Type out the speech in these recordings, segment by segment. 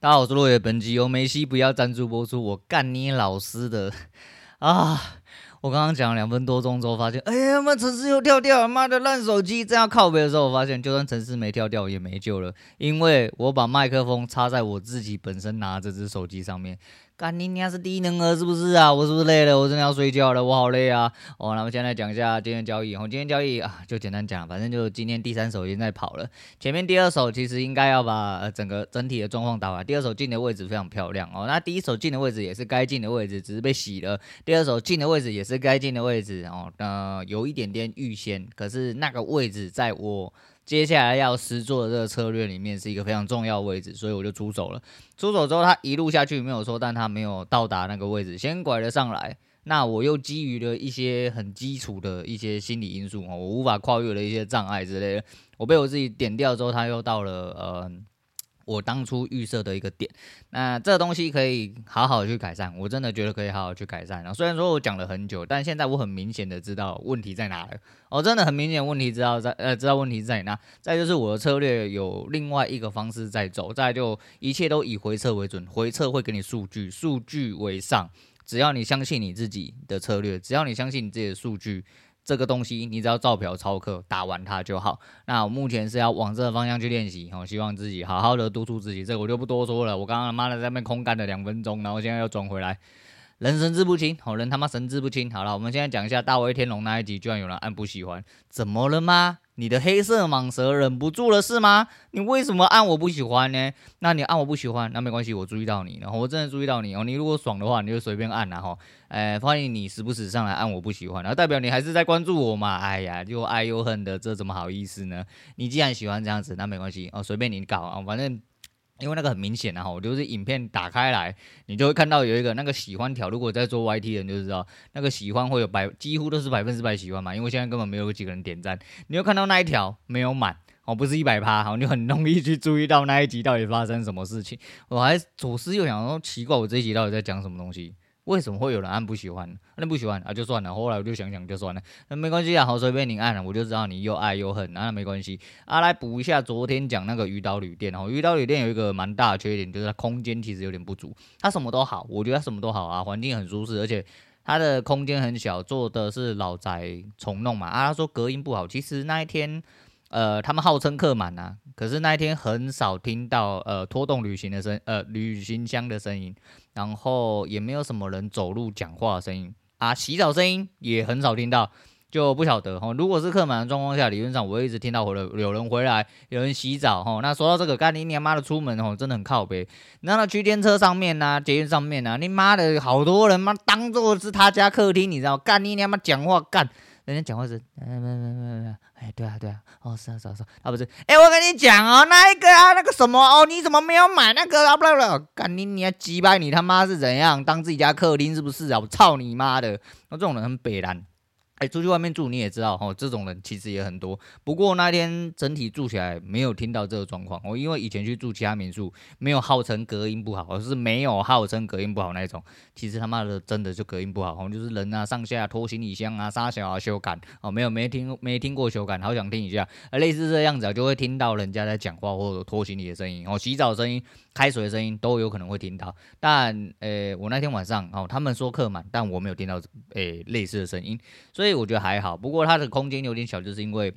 大家好，我是落叶。本集由梅西不要赞助播出。我干你老师的 啊！我刚刚讲了两分多钟之后，发现，哎呀妈，城市又跳掉了，妈的烂手机！这样靠背的时候，我发现，就算城市没跳掉也没救了，因为我把麦克风插在我自己本身拿这只手机上面。干你娘是低能儿是不是啊？我是不是累了？我真的要睡觉了，我好累啊！哦，那么现在讲一下今天交易。哦，今天交易啊，就简单讲，反正就今天第三手已经在跑了。前面第二手其实应该要把整个整体的状况打完。第二手进的位置非常漂亮哦。那第一手进的位置也是该进的位置，只是被洗了。第二手进的位置也是该进的位置哦。呃，有一点点预先，可是那个位置在我。接下来要实做的这个策略里面是一个非常重要的位置，所以我就出手了。出手之后，他一路下去没有错，但他没有到达那个位置，先拐了上来。那我又基于了一些很基础的一些心理因素，我无法跨越的一些障碍之类的，我被我自己点掉之后，他又到了嗯。我当初预设的一个点，那这东西可以好好去改善，我真的觉得可以好好去改善。然后虽然说我讲了很久，但现在我很明显的知道问题在哪了。我真的很明显问题知道在呃知道问题在哪。再就是我的策略有另外一个方式在走，再就一切都以回撤为准，回撤会给你数据，数据为上。只要你相信你自己的策略，只要你相信你自己的数据。这个东西你只要照表抄课，打完它就好。那我目前是要往这个方向去练习，我希望自己好好的督促自己。这个我就不多说了。我刚刚他妈的在那边空干了两分钟，然后现在又转回来，人神志不清，好人他妈神志不清。好了，我们现在讲一下大威天龙那一集，居然有人按不喜欢，怎么了吗？你的黑色蟒蛇忍不住了是吗？你为什么按我不喜欢呢？那你按我不喜欢，那没关系，我注意到你，然后我真的注意到你哦。你如果爽的话，你就随便按，然后，哎，欢迎你时不时上来按我不喜欢，然后代表你还是在关注我嘛。哎呀，又爱又恨的，这怎么好意思呢？你既然喜欢这样子，那没关系哦，随便你搞啊，反正。因为那个很明显啊，我就是影片打开来，你就会看到有一个那个喜欢条。如果在做 YT 的人就知道，那个喜欢会有百，几乎都是百分之百喜欢嘛。因为现在根本没有几个人点赞，你就看到那一条没有满哦，不是一百趴，好，你就很容易去注意到那一集到底发生什么事情。我还左思右想说，奇怪，我这一集到底在讲什么东西？为什么会有人按不喜欢？那不喜欢啊，就算了。后来我就想想，就算了，那没关系啊，好，随便你按了，我就知道你又爱又恨，那没关系啊。来补一下昨天讲那个鱼岛旅店哦，鱼岛旅店有一个蛮大的缺点，就是它空间其实有点不足。它什么都好，我觉得它什么都好啊，环境很舒适，而且它的空间很小，做的是老宅重弄嘛。啊，他说隔音不好，其实那一天。呃，他们号称客满呐，可是那一天很少听到呃拖动旅行的声，呃旅行箱的声音，然后也没有什么人走路讲话的声音啊，洗澡声音也很少听到，就不晓得哈。如果是客满的状况下，理论上我一直听到回来有人回来，有人洗澡哈。那说到这个，干你娘妈的出门哦，真的很靠北。那那区间车上面呐，捷运上面呐，你妈的好多人妈当做是他家客厅，你知道？干你娘妈讲话干。人家讲话是，没没没没没，哎，对啊对啊，哦是啊是啊是啊，啊不是，哎我跟你讲哦，那一个啊那个什么哦，你怎么没有买那个啊？不不不，干你你要击败你他妈是怎样？当自己家客厅是不是啊？我操你妈的！那这种人很北烂。哎，出去外面住你也知道哈，这种人其实也很多。不过那天整体住起来没有听到这个状况。我因为以前去住其他民宿，没有号称隔音不好，而是没有号称隔音不好那种。其实他妈的真的就隔音不好，就是人啊上下拖行李箱啊、沙小啊、修改哦，没有没听没听过修改，好想听一下。类似这样子啊，就会听到人家在讲话或者拖行李的声音哦，洗澡声音。开水的声音都有可能会听到，但呃、我那天晚上哦，他们说客满，但我没有听到诶、类似的声音，所以我觉得还好。不过它的空间有点小，就是因为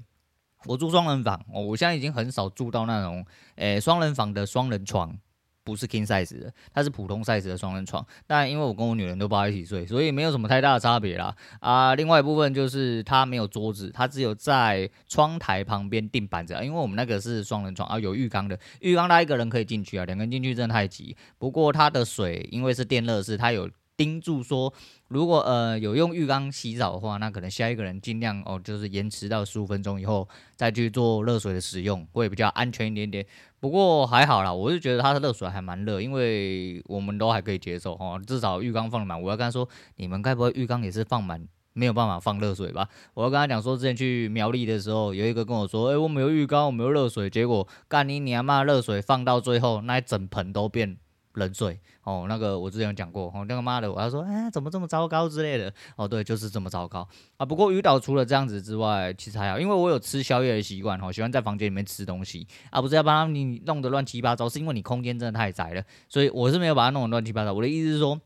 我住双人房，我现在已经很少住到那种诶双人房的双人床。不是 king size 的，它是普通 size 的双人床。但因为我跟我女人都抱在一起睡，所以没有什么太大的差别啦。啊，另外一部分就是它没有桌子，它只有在窗台旁边钉板子。因为我们那个是双人床啊，有浴缸的，浴缸它一个人可以进去啊，两个人进去真的太挤。不过它的水因为是电热式，它有。叮嘱说，如果呃有用浴缸洗澡的话，那可能下一个人尽量哦，就是延迟到十五分钟以后再去做热水的使用，会比较安全一点点。不过还好啦，我是觉得他的热水还蛮热，因为我们都还可以接受哈，至少浴缸放满。我要跟他说，你们该不会浴缸也是放满，没有办法放热水吧？我要跟他讲说，之前去苗栗的时候，有一个跟我说，哎、我没有浴缸，我没有热水，结果干你娘妈热水放到最后，那一整盆都变。冷水哦，那个我之前有讲过哦，那个妈的，我要说，哎，怎么这么糟糕之类的哦，对，就是这么糟糕啊。不过鱼岛除了这样子之外，其实还好，因为我有吃宵夜的习惯哦，喜欢在房间里面吃东西啊，不是要把你弄得乱七八糟，是因为你空间真的太窄了，所以我是没有把它弄得乱七八糟。我的意思是说，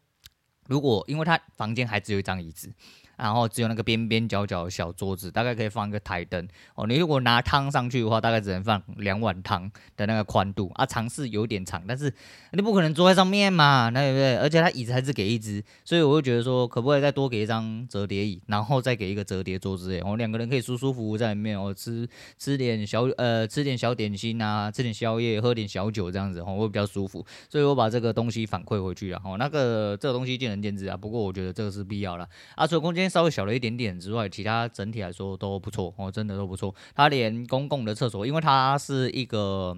如果因为他房间还只有一张椅子。然后只有那个边边角角小桌子，大概可以放一个台灯哦。你如果拿汤上去的话，大概只能放两碗汤的那个宽度啊，长是有点长，但是你不可能坐在上面嘛，对不对？而且它椅子还是给一只，所以我会觉得说，可不可以再多给一张折叠椅，然后再给一个折叠桌子？哎，我两个人可以舒舒服服在里面哦，吃吃点小呃吃点小点心啊，吃点宵夜，喝点小酒这样子哦，会比较舒服。所以我把这个东西反馈回去了哦。那个这个东西见仁见智啊，不过我觉得这个是必要了啊，所以空间。稍微小了一点点之外，其他整体来说都不错哦，真的都不错。它连公共的厕所，因为它是一个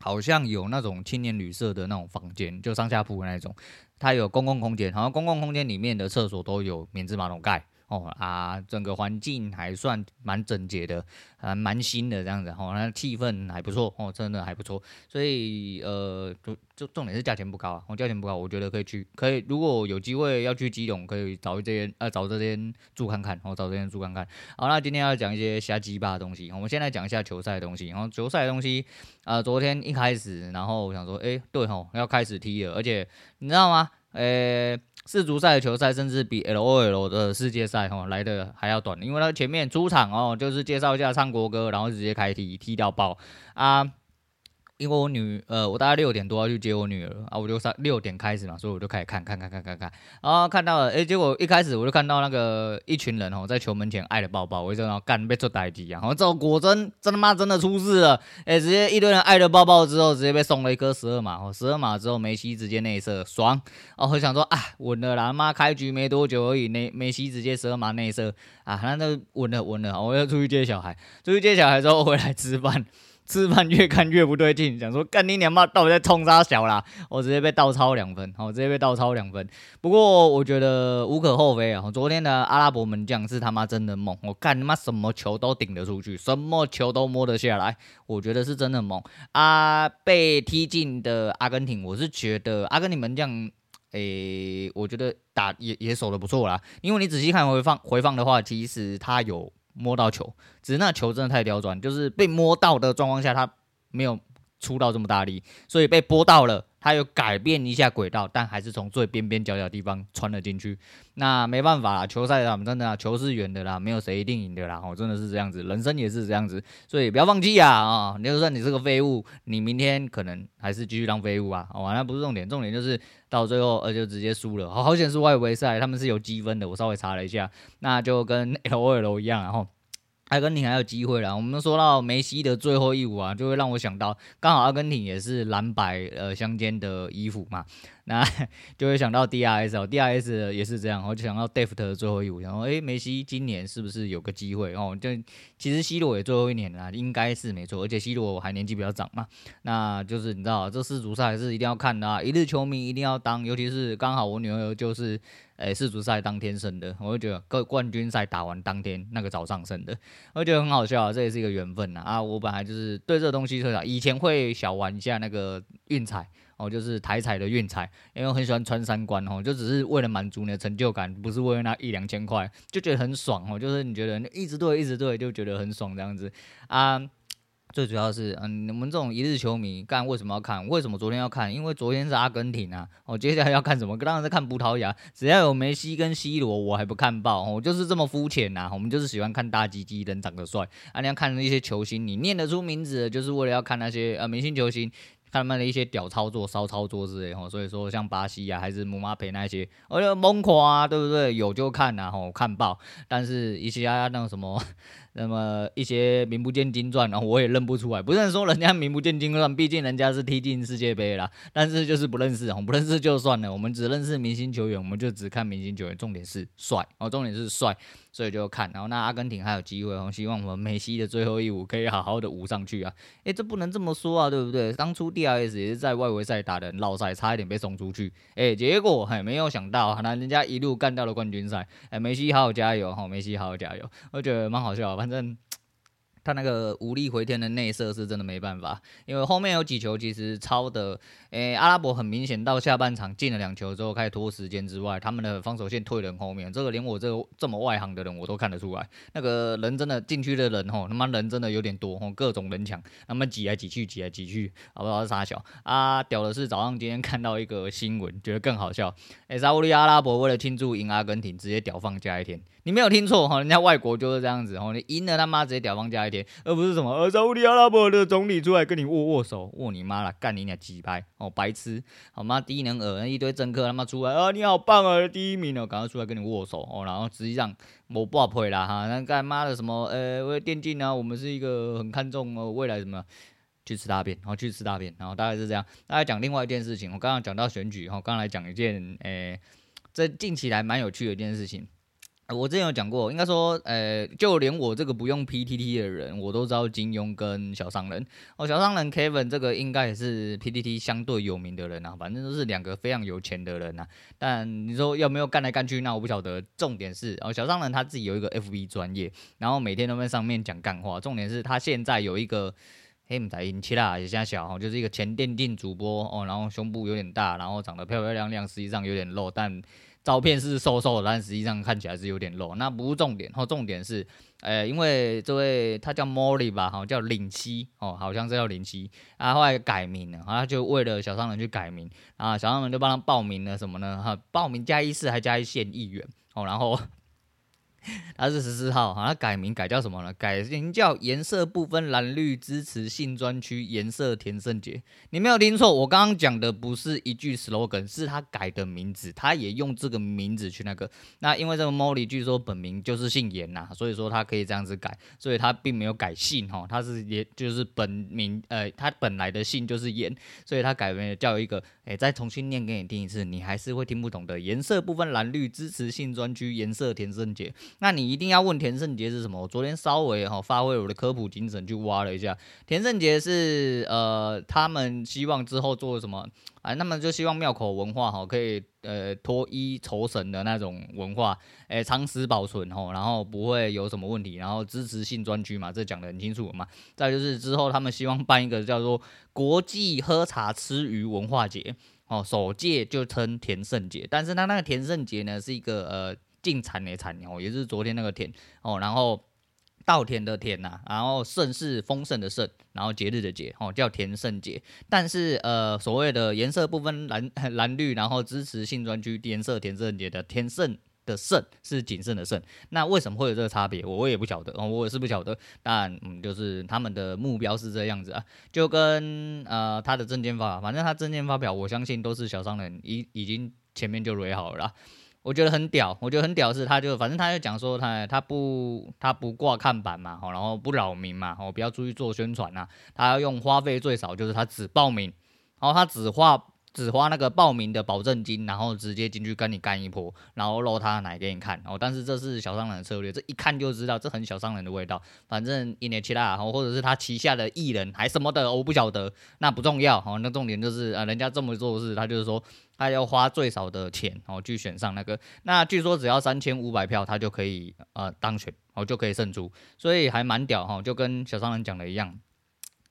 好像有那种青年旅社的那种房间，就上下铺的那种，它有公共空间，好像公共空间里面的厕所都有免治马桶盖。哦啊，整个环境还算蛮整洁的，还蛮新的这样子，哦，那气氛还不错，哦，真的还不错，所以呃，就就重点是价钱不高啊，哦，价钱不高，我觉得可以去，可以，如果有机会要去基隆，可以找一间，呃，找这间住看看，哦，找这间住看看。好，那今天要讲一些瞎鸡巴的东西，我们先来讲一下球赛的东西，然后球赛的东西，啊、昨天一开始，然后我想说，哎、欸，对吼，要开始踢了，而且你知道吗？呃、世足赛的球赛甚至比 LOL 的世界赛哈来的还要短，因为他前面出场哦就是介绍一下唱国歌，然后直接开踢踢掉爆啊。因为我女呃，我大概六点多要去接我女儿啊，我就三六点开始嘛，所以我就开始看看看看看看，然后看到了，诶，结果一开始我就看到那个一群人哦，在球门前爱的抱抱，我就想干被做代机啊，然后这果真真他妈真的出事了，诶，直接一堆人爱的抱抱之后，直接被送了一颗十二码，哦，十二码之后梅西直接内射，爽，哦，我想说啊，稳了啦，妈开局没多久而已，内梅西直接十二码内射。啊，那就稳了稳了，我要出去接小孩，出去接小孩之后回来吃饭。吃饭越看越不对劲，想说干你娘妈到底在冲啥小啦？我直接被倒抄两分，好，直接被倒抄两分。不过我觉得无可厚非啊。昨天的阿拉伯门将是他妈真的猛，我干他妈什么球都顶得出去，什么球都摸得下来，我觉得是真的猛啊。被踢进的阿根廷，我是觉得阿根廷门将，诶、我觉得打也也守得不错啦。因为你仔细看回放回放的话，其实他有。摸到球，只是那球真的太刁钻，就是被摸到的状况下，他没有出到这么大力，所以被拨到了，他有改变一下轨道，但还是从最边边角角的地方穿了进去。那没办法啦，球赛啊，真的啊，球是圆的啦，没有谁一定赢的啦，哦，真的是这样子，人生也是这样子，所以不要放弃啊啊！你就算你是个废物，你明天可能还是继续当废物啊，好哦，那不是重点，重点就是到最后呃就直接输了，好好险是外围赛，他们是有积分的，我稍微查了一下，那就跟 LOL 一样，然后。阿根廷还有机会了。我们说到梅西的最后一舞啊，就会让我想到，刚好阿根廷也是蓝白呃相间的衣服嘛。那 就会想到 DRS 哦，DRS 也是这样，我就想到 Deft 的最后一舞，然后诶，梅西今年是不是有个机会哦？就其实 C 罗也最后一年了，应该是没错，而且 C 罗还年纪比较长嘛，那就是你知道，这世足赛是一定要看的啊，一日球迷一定要当，尤其是刚好我女儿就是诶世足赛当天生的，我就觉得各冠军赛打完当天那个早上生的，我觉得很好笑啊，这也是一个缘分呐啊，我本来就是对这东西特别，以前会小玩一下那个运彩。哦，就是台彩的运彩，因为我很喜欢穿三关哦，就只是为了满足你的成就感，不是为了那一两千块，就觉得很爽哦。就是你觉得一直对，一直对，就觉得很爽这样子啊。最主要是，嗯，你们这种一日球迷，干为什么要看？为什么昨天要看？因为昨天是阿根廷啊。哦，接下来要看什么？当然是看葡萄牙。只要有梅西跟 C 罗，我还不看爆。我就是这么肤浅呐。我们就是喜欢看大鸡鸡，人长得帅啊。你要看那些球星，你念得出名字的，就是为了要看那些呃明星球星。他们的一些屌操作、骚操作之类吼，所以说像巴西啊，还是姆巴佩那些，我就猛夸啊，对不对？有就看呐，吼看爆。但是一些那种什么。那么一些名不见经传，然后我也认不出来。不是说人家名不见经传，毕竟人家是踢进世界杯啦。但是就是不认识，吼不认识就算了。我们只认识明星球员，我们就只看明星球员。重点是帅哦，重点是帅，所以就看。然后那阿根廷还有机会，哦希望我们梅西的最后一舞可以好好的舞上去啊！诶，这不能这么说啊，对不对？当初 DRS 也是在外围赛打的老赛，差一点被送出去。诶，结果还没有想到，那人家一路干到了冠军赛。诶，梅西好好加油哈，梅西好好加油，我觉得蛮好笑。反正他那个无力回天的内射是真的没办法，因为后面有几球其实超的，诶、阿拉伯很明显到下半场进了两球之后开始拖时间之外，他们的防守线退人后面，这个连我这个这么外行的人我都看得出来，那个人真的禁区的人吼，他妈人真的有点多吼，各种人抢，他们挤来挤去，挤来挤去，好不好？是啥小啊？屌的是早上今天看到一个新闻，觉得更好笑，诶、欸，沙乌地阿拉伯为了庆祝赢阿根廷，直接屌放假一天，你没有听错哈，人家外国就是这样子吼，你赢了他妈直接屌放假一天。而不是什么，呃，沙乌地阿拉伯的总理出来跟你握握手，握你妈了，干你俩鸡掰哦，白痴，好吗？低能儿，一堆政客他妈出来啊，你好棒啊，第一名哦，赶快出来跟你握手哦，然后实际上我不好赔啦哈，那干妈的什么，呃，为电竞呢，我们是一个很看重哦未来什么，去吃大便，然后去吃大便，然后大概是这样。大家讲另外一件事情，我刚刚讲到选举，哈，刚来讲一件，诶、欸，这近期来蛮有趣的一件事情。我之前有讲过，应该说，呃，就连我这个不用 PTT 的人，我都知道金庸跟小商人。哦，小商人 Kevin 这个应该也是 PTT 相对有名的人啊，反正都是两个非常有钱的人啊。但你说有没有干来干去，那我不晓得。重点是，哦，小商人他自己有一个 FB 专业，然后每天都在上面讲干话。重点是他现在有一个黑姆仔英七啦，也像小哈，就是一个前电竞主播哦，然后胸部有点大，然后长得漂漂亮亮，实际上有点肉，但。照片是瘦瘦的，但实际上看起来是有点肉。那不是重点，哦，重点是，呃，因为这位他叫 Molly 吧，好像叫零七，哦，好像是叫零七，啊，后来改名了，然后就为了小商人去改名，啊，小商人就帮他报名了什么呢？哈，报名加一次还加一线议员，哦，然后。他是十四号，好，他改名改叫什么呢？改名叫颜色不分蓝绿支持性专区颜色田胜杰。你没有听错，我刚刚讲的不是一句 slogan，是他改的名字，他也用这个名字去那个。那因为这个 Molly 据说本名就是姓颜呐，所以说他可以这样子改，所以他并没有改姓哈，他是也就是本名，呃，他本来的姓就是颜，所以他改名叫一个，哎，再重新念给你听一次，你还是会听不懂的。颜色不分蓝绿支持性专区颜色田胜杰。那你一定要问田胜杰是什么？我昨天稍微哈发挥我的科普精神去挖了一下，田胜杰是呃，他们希望之后做什么啊？那么就希望庙口文化哈可以呃脱衣酬神的那种文化，诶长时保存哈，然后不会有什么问题，然后支持性专区嘛，这讲得很清楚嘛。再就是之后他们希望办一个叫做国际喝茶吃鱼文化节哦，首届就称田圣节，但是他那个田圣节呢是一个呃。进产的产哦，也是昨天那个田哦，然后稻田的田呐，然后盛是丰盛的盛，然后节日的节哦，叫田胜节。但是呃，所谓的颜色不分蓝 蓝绿，然后支持性专区颜色田胜节的田胜的胜是谨慎的慎，那为什么会有这个差别？我也不晓得哦，我也是不晓得。但嗯，就是他们的目标是这样子啊，就跟呃他的证件发，反正他证件发表，我相信都是小商人已已经前面就垒好了。我觉得很屌，我觉得很屌是，他就反正他就讲说他他不他不挂看板嘛，然后不扰民嘛，哦，不要出去做宣传呐，他要用花费最少，就是他只报名，然后他只花只花那个报名的保证金，然后直接进去跟你干一波，然后露他的奶给你看，哦，但是这是小商人的策略，这一看就知道这很小商人的味道，反正一年七大，或者是他旗下的艺人还什么的，我不晓得，那不重要，哦，那重点就是啊，人家这么做事，他就是说。他要花最少的钱，哦去选上那个。那据说只要三千五百票，他就可以呃当选，哦就可以胜出，所以还蛮屌哈，就跟小商人讲的一样。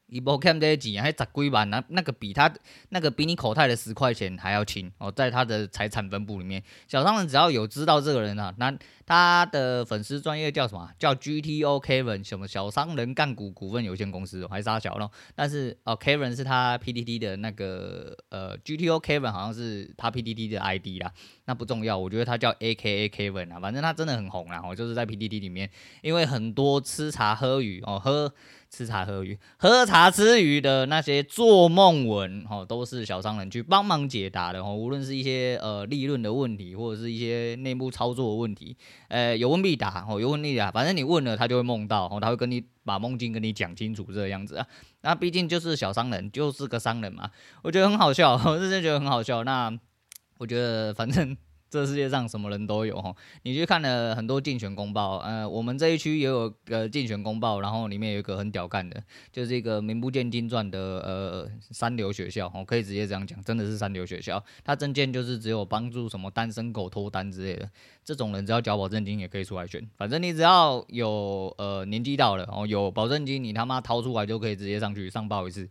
一波看这几还十几万，那那个比他那个比你口袋的十块钱还要轻哦，在他的财产分布里面，小商人只要有知道这个人啊，那他的粉丝专业叫什么？叫 GTO Kevin 什么小商人干股股份有限公司，还是啥小咯？但是哦，Kevin 是他 PDD 的那个呃 GTO Kevin 好像是他 PDD 的 ID 啦，那不重要，我觉得他叫 AKA Kevin 啊，反正他真的很红啦，哦，就是在 PDD 里面，因为很多吃茶喝鱼哦喝。吃茶喝鱼，喝茶吃鱼的那些做梦文，哦，都是小商人去帮忙解答的，哦，无论是一些呃利润的问题，或者是一些内部操作的问题，呃，有问必答，哦，有问必答，反正你问了，他就会梦到，哦，他会跟你把梦境跟你讲清楚这个样子啊。那毕竟就是小商人，就是个商人嘛，我觉得很好笑，我真的觉得很好笑。那我觉得反正这世界上什么人都有哈，你去看了很多竞选公报，呃，我们这一区也有个竞选公报，然后里面有一个很屌干的，就是一个名不见经传的呃三流学校，我可以直接这样讲，真的是三流学校，他证件就是只有帮助什么单身狗脱单之类的，这种人只要缴保证金也可以出来选，反正你只要有呃年纪到了哦，有保证金，你他妈掏出来就可以直接上去上报一次。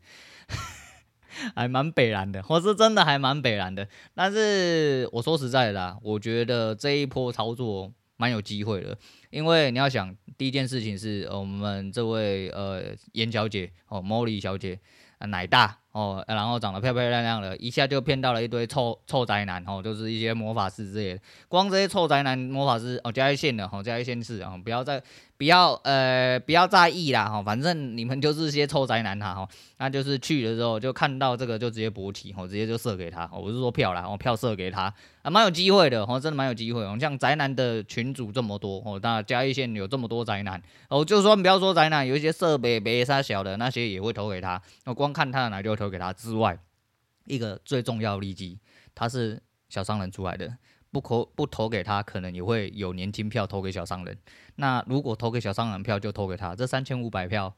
还蛮北蓝的，我是真的还蛮北蓝的。但是我说实在的啦，我觉得这一波操作蛮有机会的，因为你要想，第一件事情是我们这位呃严小姐哦，Molly 小姐，呃、奶大。哦，然后长得漂漂亮亮的，一下就骗到了一堆臭臭宅男哦，就是一些魔法师之类的。光这些臭宅男魔法师哦，加一线的哦，嘉义县市啊，不要再不要呃不要在意啦哈，反正你们就是些臭宅男哈哈，那就是去的时候就看到这个就直接勃起哦，直接就射给他，我不是说票啦，哦票射给他啊，蛮有机会的哦，真的蛮有机会哦。像宅男的群主这么多哦，那嘉义县有这么多宅男哦，就说不要说宅男，有一些设备别杀小的那些也会投给他，我光看他的奶就投。给他之外，一个最重要的利基，他是小商人出来的，不投不投给他，可能也会有年轻票投给小商人。那如果投给小商人票，就投给他，这三千五百票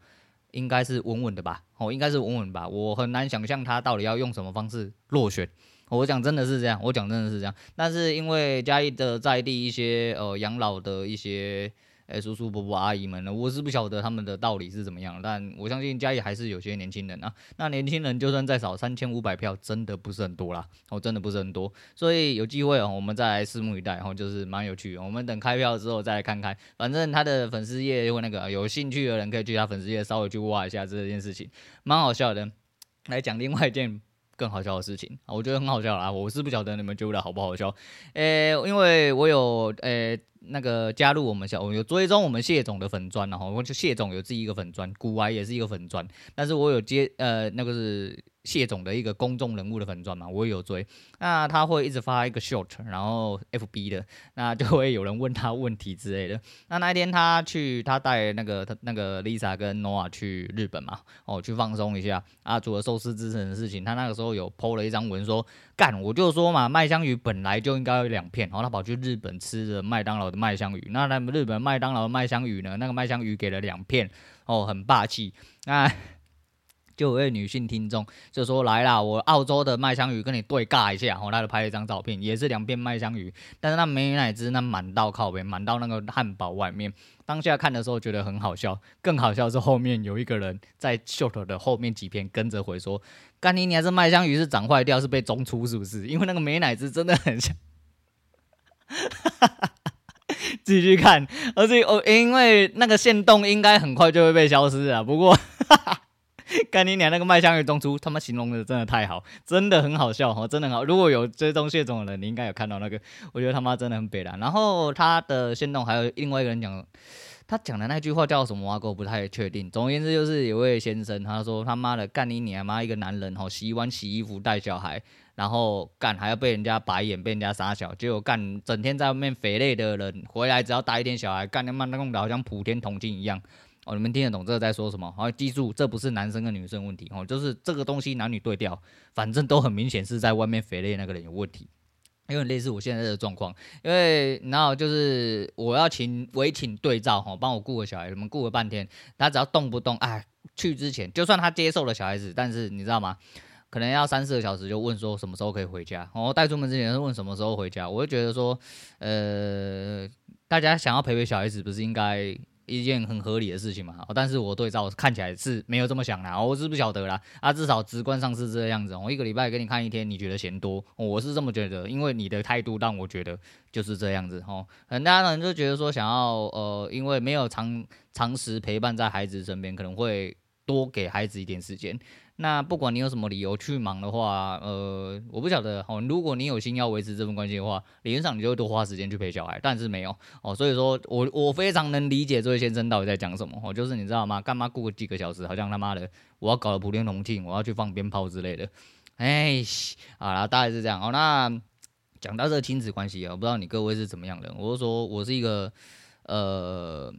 应该是稳稳的吧？哦，应该是稳稳吧？我很难想象他到底要用什么方式落选。我讲真的是这样，我讲真的是这样。但是因为嘉义的在地一些呃养老的一些。哎、叔叔伯伯阿姨们呢？我是不晓得他们的道理是怎么样，但我相信家里还是有些年轻人啊。那年轻人就算再少，三千五百票真的不是很多啦，哦，真的不是很多。所以有机会哦，我们再来拭目以待，然后就是蛮有趣。我们等开票之后再来看看，反正他的粉丝页或那个有兴趣的人可以去他粉丝页稍微去挖一下这件事情，蛮好笑的。来讲另外一件。更好笑的事情，我觉得很好笑啦。我是不晓得你们觉得好不好笑，呃、因为我有呃、那个加入我们小，我有追踪我们谢总的粉砖，然后我就谢总有自己一个粉砖，古玩也是一个粉砖，但是我有接呃那个是。谢总的一个公众人物的粉钻嘛，我也有追。那他会一直发一个 short，然后 FB 的，那就会有人问他问题之类的。那那一天他去，他带那个他那个 Lisa 跟 noa 去日本嘛，哦，去放松一下啊，除了寿司之神的事情，他那个时候有 po 了一张文说，干，我就说嘛，麦香鱼本来就应该有两片，然后他跑去日本吃的麦当劳的麦香鱼，那他们日本麦当劳的麦香鱼呢，那个麦香鱼给了两片，哦，很霸气，那。就有位女性听众就说，来啦，我澳洲的麦香鱼跟你对尬一下，然后他就拍了一张照片，也是两片麦香鱼，但是那美乃滋那满到靠边，满到那个汉堡外面。当下看的时候觉得很好笑，更好笑是后面有一个人在 short 的后面几篇跟着回说，干你你还是麦香鱼是长坏掉，是被中出是不是？因为那个美乃滋真的很像，继续看，而且哦，因为那个线动应该很快就会被消失啊，不过。干你娘！那个麦香鱼中出，他妈形容的真的太好，真的很好笑哈，真的很好。如果有追踪谢总的人，你应该有看到那个，我觉得他妈真的很北烂。然后他的线动还有另外一个人讲，他讲的那句话叫什么？我不太确定。总而言之，就是有位先生，他说他妈的干你娘妈一个男人哈，洗碗、洗衣服、带小孩，然后干还要被人家白眼，被人家杀小，结果干整天在外面肥累的人回来只要带一点小孩，干他妈弄得好像普天同庆一样。哦，你们听得懂这个在说什么？好，记住，这不是男生跟女生问题哦，就是这个东西男女对调，反正都很明显是在外面肥累那个人有问题，因为类似我现在的状况，因为然后就是我要请委请对照哈，帮我顾个小孩，你们顾了半天，他只要动不动哎，去之前就算他接受了小孩子，但是你知道吗？可能要三四个小时就问说什么时候可以回家，哦，带出门之前是问什么时候回家，我就觉得说，呃，大家想要陪陪小孩子，不是应该？一件很合理的事情嘛，但是我对照看起来是没有这么想的，我是不晓得啦，啊，至少直观上是这样子，我一个礼拜给你看一天，你觉得嫌多，我是这么觉得，因为你的态度让我觉得就是这样子，吼，很多人就觉得说想要，呃，因为没有长长时陪伴在孩子身边，可能会多给孩子一点时间。那不管你有什么理由去忙的话，呃，我不晓得哦。如果你有心要维持这份关系的话，理论上你就会多花时间去陪小孩，但是没有哦。所以说我我非常能理解这位先生到底在讲什么哦，就是你知道吗？干嘛过个几个小时，好像他妈的我要搞个普天同庆，我要去放鞭炮之类的。哎，好啦，大概是这样哦。那讲到这个亲子关系啊，我不知道你各位是怎么样的。我是说我是一个呃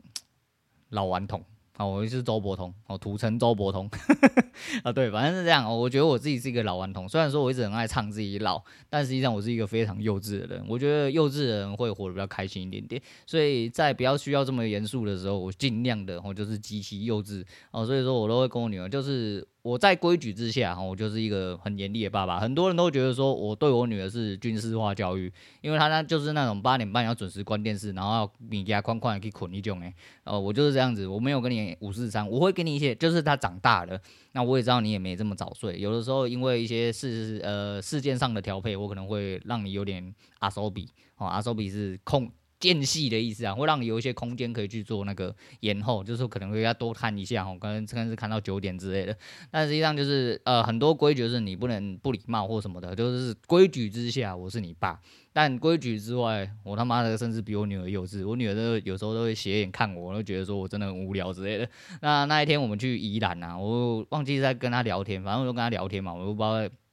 老顽童。啊，我是周伯通，哦，土城周伯通，啊，对，反正是这样。哦我觉得我自己是一个老顽童，虽然说我一直很爱唱自己老，但实际上我是一个非常幼稚的人。我觉得幼稚的人会活得比较开心一点点，所以在不要需要这么严肃的时候，我尽量的，我就是极其幼稚哦。所以说我都会跟我女儿就是。我在规矩之下，哈，我就是一个很严厉的爸爸。很多人都觉得说我对我女儿是军事化教育，因为她呢就是那种八点半要准时关电视，然后要你给她宽宽的去捆一种诶，呃，我就是这样子，我没有跟你五四三，我会给你一些，就是她长大了，那我也知道你也没这么早睡，有的时候因为一些事呃事件上的调配，我可能会让你有点阿手比，哦，阿手比是控。间隙的意思啊，会让你有一些空间可以去做那个延后，就是说可能会要多看一下哦，可能可能是看到九点之类的。但实际上就是呃很多规矩是你不能不礼貌或什么的，就是规矩之下我是你爸，但规矩之外，我他妈的甚至比我女儿幼稚。我女儿都有时候都会斜眼看我，都觉得说我真的很无聊之类的。那那一天我们去宜兰啊，我忘记在跟她聊天，反正我就跟她聊天嘛，我都不知道。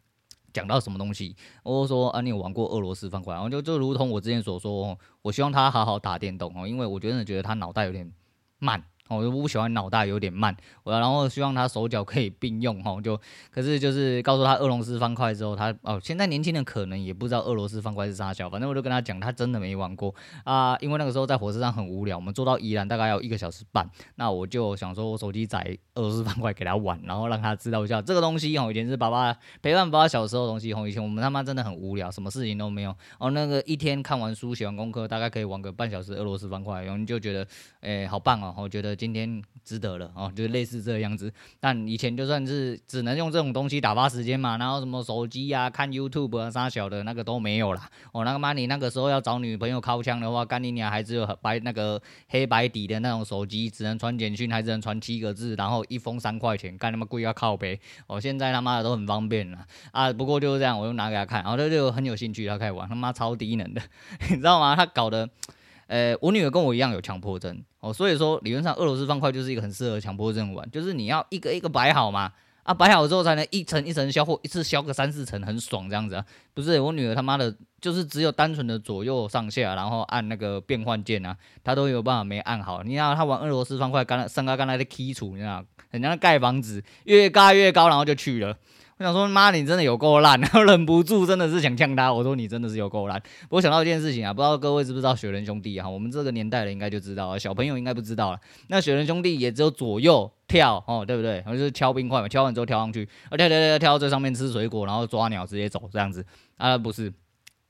讲到什么东西，我就说啊，你有玩过俄罗斯方块？然后就就如同我之前所说，我希望他好好打电动哦，因为我真的觉得他脑袋有点慢。我就不喜欢脑袋有点慢，我然后希望他手脚可以并用哈，就可是就是告诉他俄罗斯方块之后，他哦，现在年轻人可能也不知道俄罗斯方块是啥小，反正我就跟他讲，他真的没玩过。啊，因为那个时候在火车上很无聊，我们坐到宜兰大概要一个小时半，那我就想说我手机载俄罗斯方块给他玩，然后让他知道一下这个东西哦，以前是爸爸陪伴爸爸小时候的东西哦，以前我们他妈真的很无聊，什么事情都没有。哦，那个一天看完书写完功课，大概可以玩个半小时俄罗斯方块，然后你就觉得诶好棒哦，我觉得今天。值得了哦，就是类似这样子。但以前就算是只能用这种东西打发时间嘛，然后什么手机啊、看 YouTube 啊、啥小的那个都没有啦。哦，那个妈，你那个时候要找女朋友靠枪的话，干你娘还只有白那个黑白底的那种手机，只能传简讯，还只能传七个字，然后一封三块钱，干他妈贵要靠北。哦，现在他妈的都很方便了啊。不过就是这样，我就拿给他看，然后他就很有兴趣，他开始玩，他妈超低能的，你知道吗？他搞得。呃，我女儿跟我一样有强迫症哦，所以说理论上俄罗斯方块就是一个很适合强迫症玩，就是你要一个一个摆好嘛，啊摆好之后才能一层一层消，或一次消个三四层，很爽这样子啊。不是我女儿他妈的，就是只有单纯的左右上下，然后按那个变换键啊，她都有办法没按好。你看她玩俄罗斯方块，刚上刚刚才的基础，你知道，人家盖房子越盖越高，然后就去了。我想说，妈，你真的有够烂，然 后忍不住真的是想呛他。我说你真的是有够烂。不过想到一件事情啊，不知道各位知不知道雪人兄弟啊？我们这个年代的应该就知道了，小朋友应该不知道了。那雪人兄弟也只有左右跳哦，对不对？然后就是敲冰块嘛，敲完之后跳上去，啊跳跳跳跳到最上面吃水果，然后抓鸟直接走这样子啊？不是，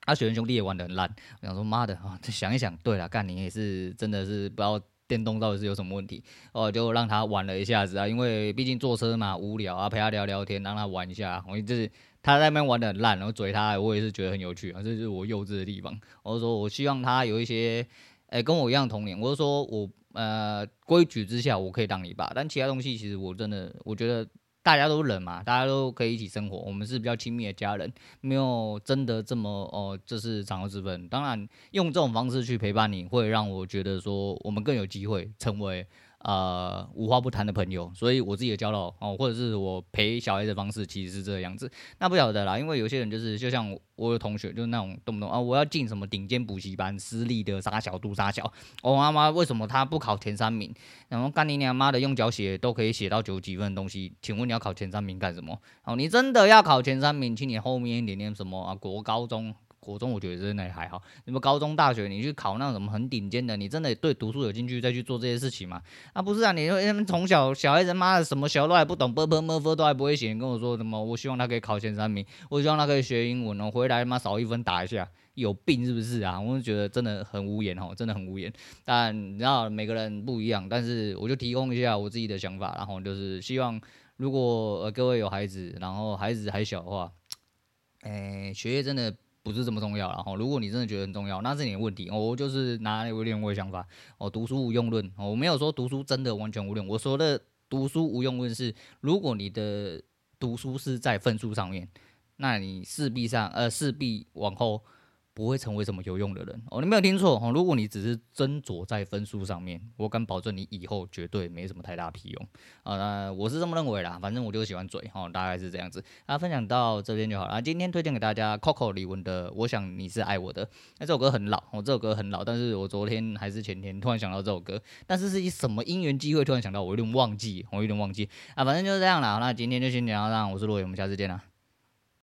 啊雪人兄弟也玩得很烂。我想说，妈的啊，想一想，对了，干你也是真的是不要。电动到底是有什么问题？哦，就让他玩了一下子啊，因为毕竟坐车嘛，无聊啊，陪他聊聊天，让他玩一下。我就是他在那边玩的很烂，然后嘴他，我也是觉得很有趣啊，这就是我幼稚的地方。我就说我希望他有一些，诶、跟我一样童年。我就说我呃规矩之下我可以当你爸，但其他东西其实我真的我觉得。大家都人嘛，大家都可以一起生活，我们是比较亲密的家人，没有真的这么哦，这是长幼之分。当然，用这种方式去陪伴你，会让我觉得说，我们更有机会成为。呃，无话不谈的朋友，所以我自己的教导哦，或者是我陪小孩的方式，其实是这个样子。那不晓得啦，因为有些人就是，就像我有同学，就是那种动不动啊，我要进什么顶尖补习班，私立的杀小度杀小。我妈妈为什么他不考前三名？然后干你娘妈的，用脚写都可以写到九几分的东西，请问你要考前三名干什么？哦，你真的要考前三名，请你后面一点点什么啊，国高中。国中我觉得真的还好，你们高中大学你去考那种什么很顶尖的，你真的对读书有兴趣再去做这些事情吗？啊不是啊，你说他们从小小孩子妈的什么小都还不懂，啵啵啵啵都还不会写，你跟我说什么？我希望他可以考前三名，我希望他可以学英文哦，回来妈少一分打一下，有病是不是啊？我就觉得真的很无言哦，真的很无言。但你知道每个人不一样，但是我就提供一下我自己的想法，然后就是希望如果呃各位有孩子，然后孩子还小的话，哎，学业真的。不是这么重要，了哈如果你真的觉得很重要，那是你的问题。我就是拿有点我的想法，哦读书无用论，我没有说读书真的完全无用。我说的读书无用论是，如果你的读书是在分数上面，那你势必上呃势必往后不会成为什么有用的人哦，你没有听错哦。如果你只是斟酌在分数上面，我敢保证你以后绝对没什么太大屁用啊。那我是这么认为啦，反正我就喜欢嘴哦，大概是这样子。啊，分享到这边就好了。今天推荐给大家 Coco 李玟的《我想你是爱我的》。那这首歌很老哦，这首歌很老，但是我昨天还是前天突然想到这首歌，但是是以什么因缘机会突然想到，我有点忘记，我有点忘记啊。反正就是这样啦。那今天就先讲到这，我是罗伟，我们下次见啦。